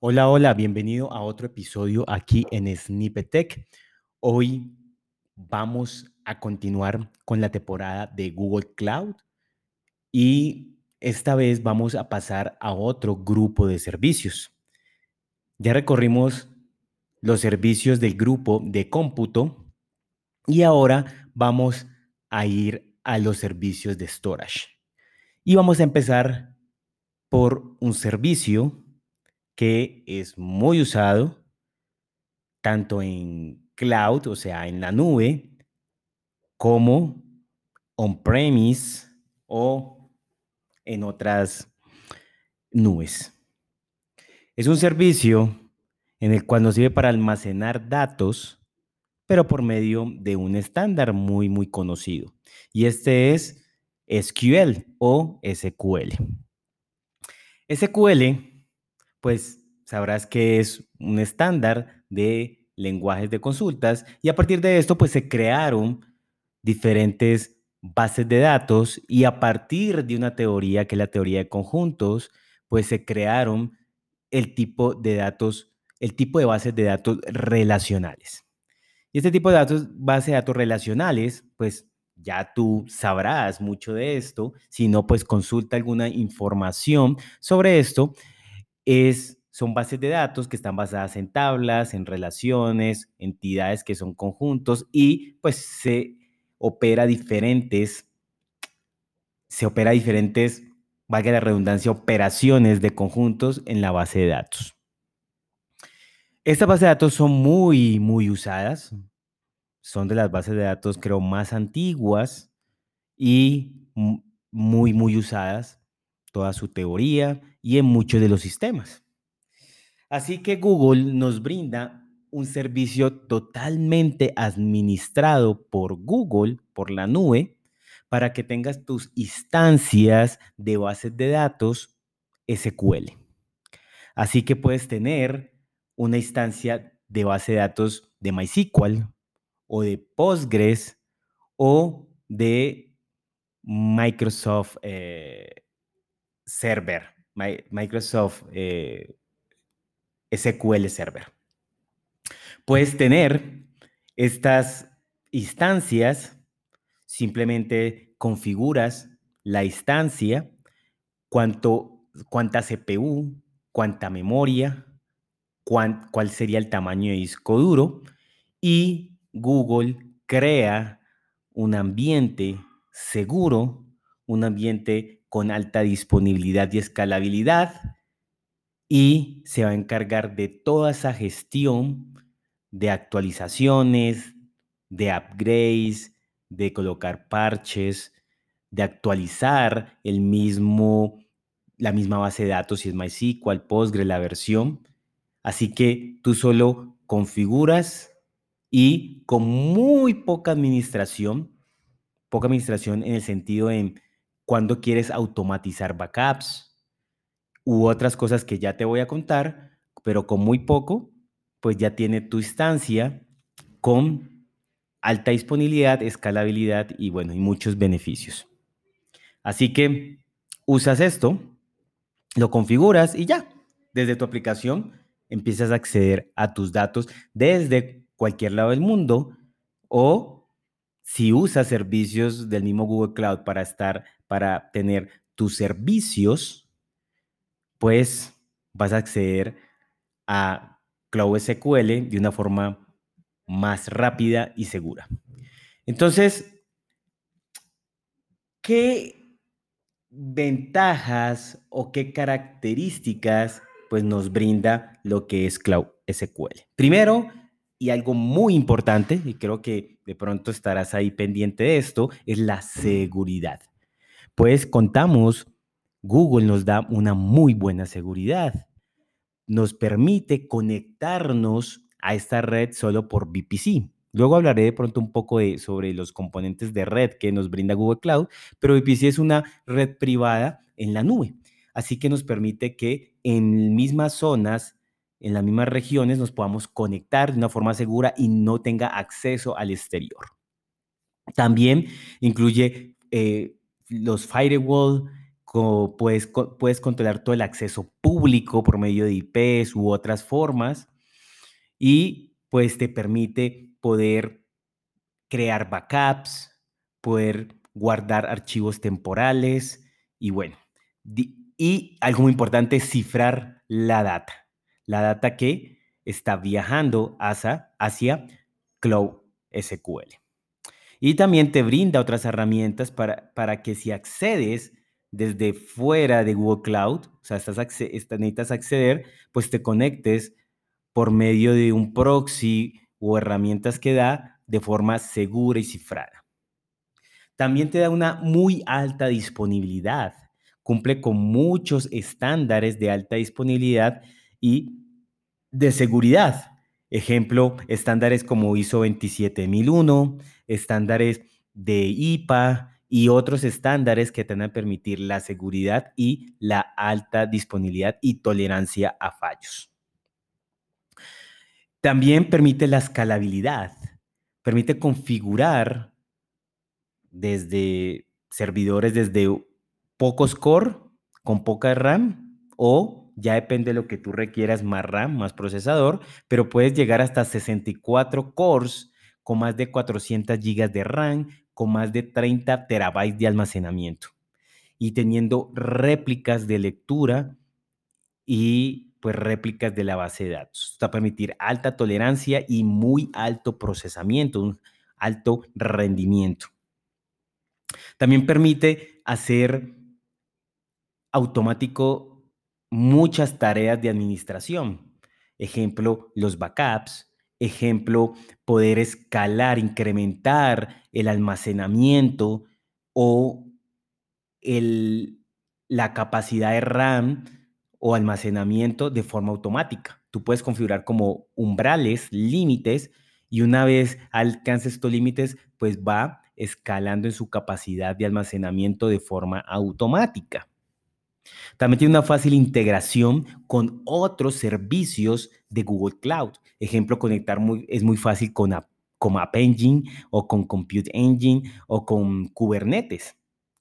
Hola, hola, bienvenido a otro episodio aquí en Snippet Tech. Hoy vamos a continuar con la temporada de Google Cloud y esta vez vamos a pasar a otro grupo de servicios. Ya recorrimos los servicios del grupo de cómputo y ahora vamos a ir a los servicios de storage. Y vamos a empezar por un servicio que es muy usado tanto en cloud, o sea, en la nube, como on-premise o en otras nubes. Es un servicio en el cual nos sirve para almacenar datos, pero por medio de un estándar muy, muy conocido. Y este es SQL o SQL. SQL pues sabrás que es un estándar de lenguajes de consultas y a partir de esto pues se crearon diferentes bases de datos y a partir de una teoría que es la teoría de conjuntos pues se crearon el tipo de datos, el tipo de bases de datos relacionales. Y este tipo de datos, base de datos relacionales, pues ya tú sabrás mucho de esto, si no pues consulta alguna información sobre esto es, son bases de datos que están basadas en tablas, en relaciones, entidades que son conjuntos y pues se opera diferentes, se opera diferentes, valga la redundancia, operaciones de conjuntos en la base de datos. Estas bases de datos son muy, muy usadas. Son de las bases de datos, creo, más antiguas y muy, muy usadas. Toda su teoría y en muchos de los sistemas. Así que Google nos brinda un servicio totalmente administrado por Google, por la nube, para que tengas tus instancias de bases de datos SQL. Así que puedes tener una instancia de base de datos de MySQL o de Postgres o de Microsoft eh, Server, Microsoft eh, SQL Server. Puedes tener estas instancias, simplemente configuras la instancia, cuánto, cuánta CPU, cuánta memoria, cuál sería el tamaño de disco duro y Google crea un ambiente seguro, un ambiente con alta disponibilidad y escalabilidad y se va a encargar de toda esa gestión de actualizaciones, de upgrades, de colocar parches, de actualizar el mismo, la misma base de datos, si es MySQL, Postgre, la versión. Así que tú solo configuras y con muy poca administración, poca administración en el sentido de cuando quieres automatizar backups, u otras cosas que ya te voy a contar, pero con muy poco, pues ya tiene tu instancia con alta disponibilidad, escalabilidad y bueno, y muchos beneficios. Así que usas esto, lo configuras y ya, desde tu aplicación empiezas a acceder a tus datos desde cualquier lado del mundo o si usas servicios del mismo Google Cloud para estar, para tener tus servicios, pues vas a acceder a Cloud SQL de una forma más rápida y segura. Entonces, ¿qué ventajas o qué características pues nos brinda lo que es Cloud SQL? Primero, y algo muy importante, y creo que de pronto estarás ahí pendiente de esto, es la seguridad. Pues contamos Google nos da una muy buena seguridad. Nos permite conectarnos a esta red solo por VPC. Luego hablaré de pronto un poco de, sobre los componentes de red que nos brinda Google Cloud, pero VPC es una red privada en la nube. Así que nos permite que en mismas zonas, en las mismas regiones, nos podamos conectar de una forma segura y no tenga acceso al exterior. También incluye eh, los firewall, puedes, puedes controlar todo el acceso público por medio de IPs u otras formas y pues te permite poder crear backups, poder guardar archivos temporales y bueno, y algo muy importante, cifrar la data, la data que está viajando hacia, hacia Cloud SQL. Y también te brinda otras herramientas para, para que si accedes desde fuera de Google Cloud, o sea, necesitas acceder, pues te conectes por medio de un proxy o herramientas que da de forma segura y cifrada. También te da una muy alta disponibilidad, cumple con muchos estándares de alta disponibilidad y de seguridad. Ejemplo, estándares como ISO 27001, estándares de IPA y otros estándares que te van a permitir la seguridad y la alta disponibilidad y tolerancia a fallos. También permite la escalabilidad, permite configurar desde servidores desde pocos core con poca RAM o ya depende de lo que tú requieras, más RAM, más procesador, pero puedes llegar hasta 64 cores con más de 400 GB de RAM, con más de 30 terabytes de almacenamiento y teniendo réplicas de lectura y pues réplicas de la base de datos. Esto a permitir alta tolerancia y muy alto procesamiento, un alto rendimiento. También permite hacer automático muchas tareas de administración. Ejemplo, los backups. Ejemplo, poder escalar, incrementar el almacenamiento o el, la capacidad de RAM o almacenamiento de forma automática. Tú puedes configurar como umbrales, límites, y una vez alcances estos límites, pues va escalando en su capacidad de almacenamiento de forma automática. También tiene una fácil integración con otros servicios de Google Cloud. Ejemplo, conectar muy, es muy fácil con App, Engine o con Compute Engine o con Kubernetes.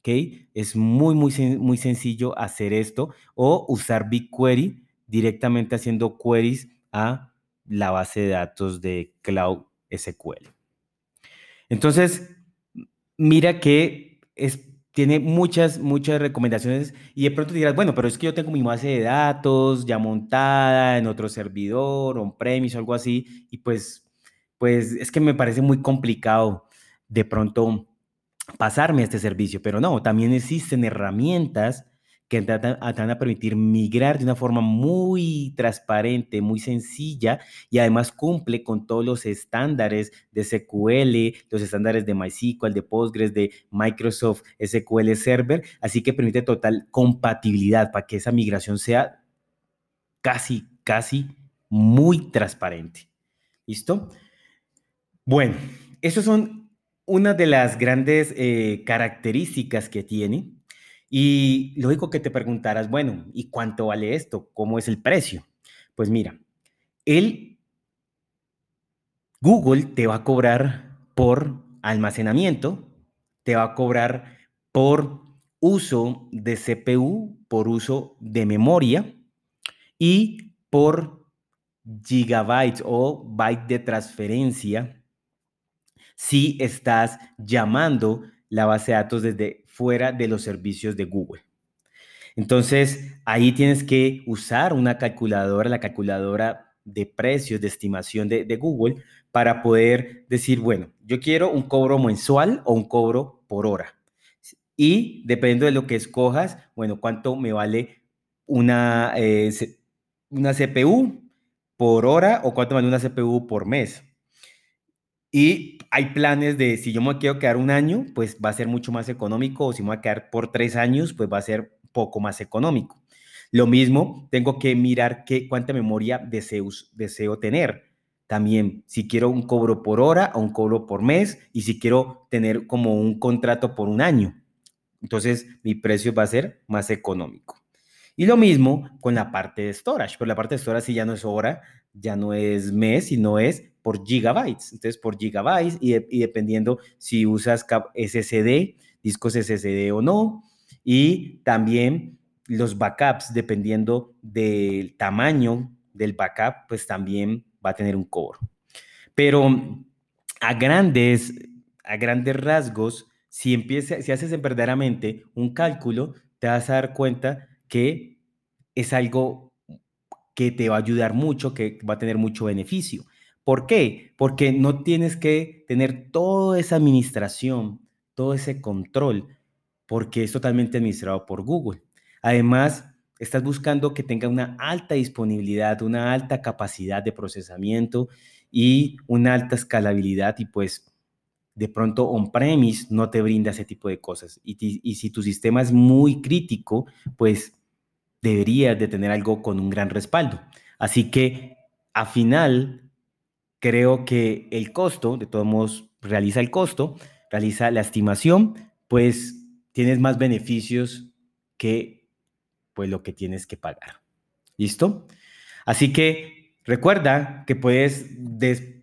¿okay? Es muy, muy, muy sencillo hacer esto o usar BigQuery directamente haciendo queries a la base de datos de Cloud SQL. Entonces, mira que es tiene muchas, muchas recomendaciones y de pronto dirás, bueno, pero es que yo tengo mi base de datos ya montada en otro servidor, on-premise o algo así, y pues, pues es que me parece muy complicado de pronto pasarme a este servicio, pero no, también existen herramientas que te van a permitir migrar de una forma muy transparente, muy sencilla y además cumple con todos los estándares de SQL, los estándares de MySQL, de Postgres, de Microsoft SQL Server, así que permite total compatibilidad para que esa migración sea casi, casi muy transparente. ¿Listo? Bueno, esas son una de las grandes eh, características que tiene y lógico que te preguntarás, bueno, ¿y cuánto vale esto? ¿Cómo es el precio? Pues mira, el Google te va a cobrar por almacenamiento, te va a cobrar por uso de CPU, por uso de memoria y por gigabytes o byte de transferencia si estás llamando la base de datos desde fuera de los servicios de Google. Entonces, ahí tienes que usar una calculadora, la calculadora de precios, de estimación de, Google, para poder decir, bueno, yo quiero un cobro mensual o un cobro por hora. Y dependiendo de lo que escojas, bueno, cuánto me vale una, eh, una CPU por hora o cuánto vale una CPU por mes. Y hay planes de si yo me quiero quedar un año, pues va a ser mucho más económico, o si me voy a quedar por tres años, pues va a ser poco más económico. Lo mismo, tengo que mirar qué, cuánta memoria deseo, deseo tener. También, si quiero un cobro por hora o un cobro por mes, y si quiero tener como un contrato por un año. Entonces, mi precio va a ser más económico. Y lo mismo con la parte de storage, pero la parte de storage sí ya no es hora, ya no es mes, sino es por gigabytes. Entonces, por gigabytes y, dependiendo si usas SSD, discos SSD o no, Y también los backups, dependiendo del tamaño del backup, pues también va a tener un cobro. Pero a grandes, a grandes rasgos, si, empieza, si haces verdaderamente un cálculo, te vas a dar cuenta que es algo que te va a ayudar mucho, que va a tener mucho beneficio. ¿Por qué? Porque no tienes que tener toda esa administración, todo ese control, porque es totalmente administrado por Google. Además, estás buscando que tenga una alta disponibilidad, una alta capacidad de procesamiento y una alta escalabilidad y pues de pronto on-premise no te brinda ese tipo de cosas. Y, y, si tu sistema es muy crítico, pues deberías de tener algo con un gran respaldo. Así que a final, creo que el costo, de todos modos, realiza el costo, realiza la estimación, pues tienes más beneficios que pues lo que tienes que pagar. ¿Listo? Así que recuerda que puedes,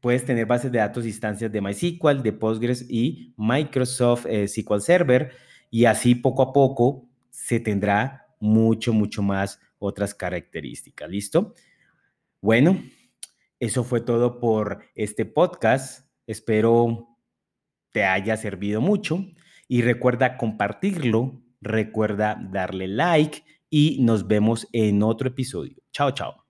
puedes tener bases de datos, instancias de MySQL, de Postgres y Microsoft eh, SQL Server y así poco a poco se tendrá mucho, mucho más otras características. ¿Listo? Bueno, eso fue todo por este podcast. Espero te haya servido mucho y recuerda compartirlo, recuerda darle like y nos vemos en otro episodio. Chao, chao.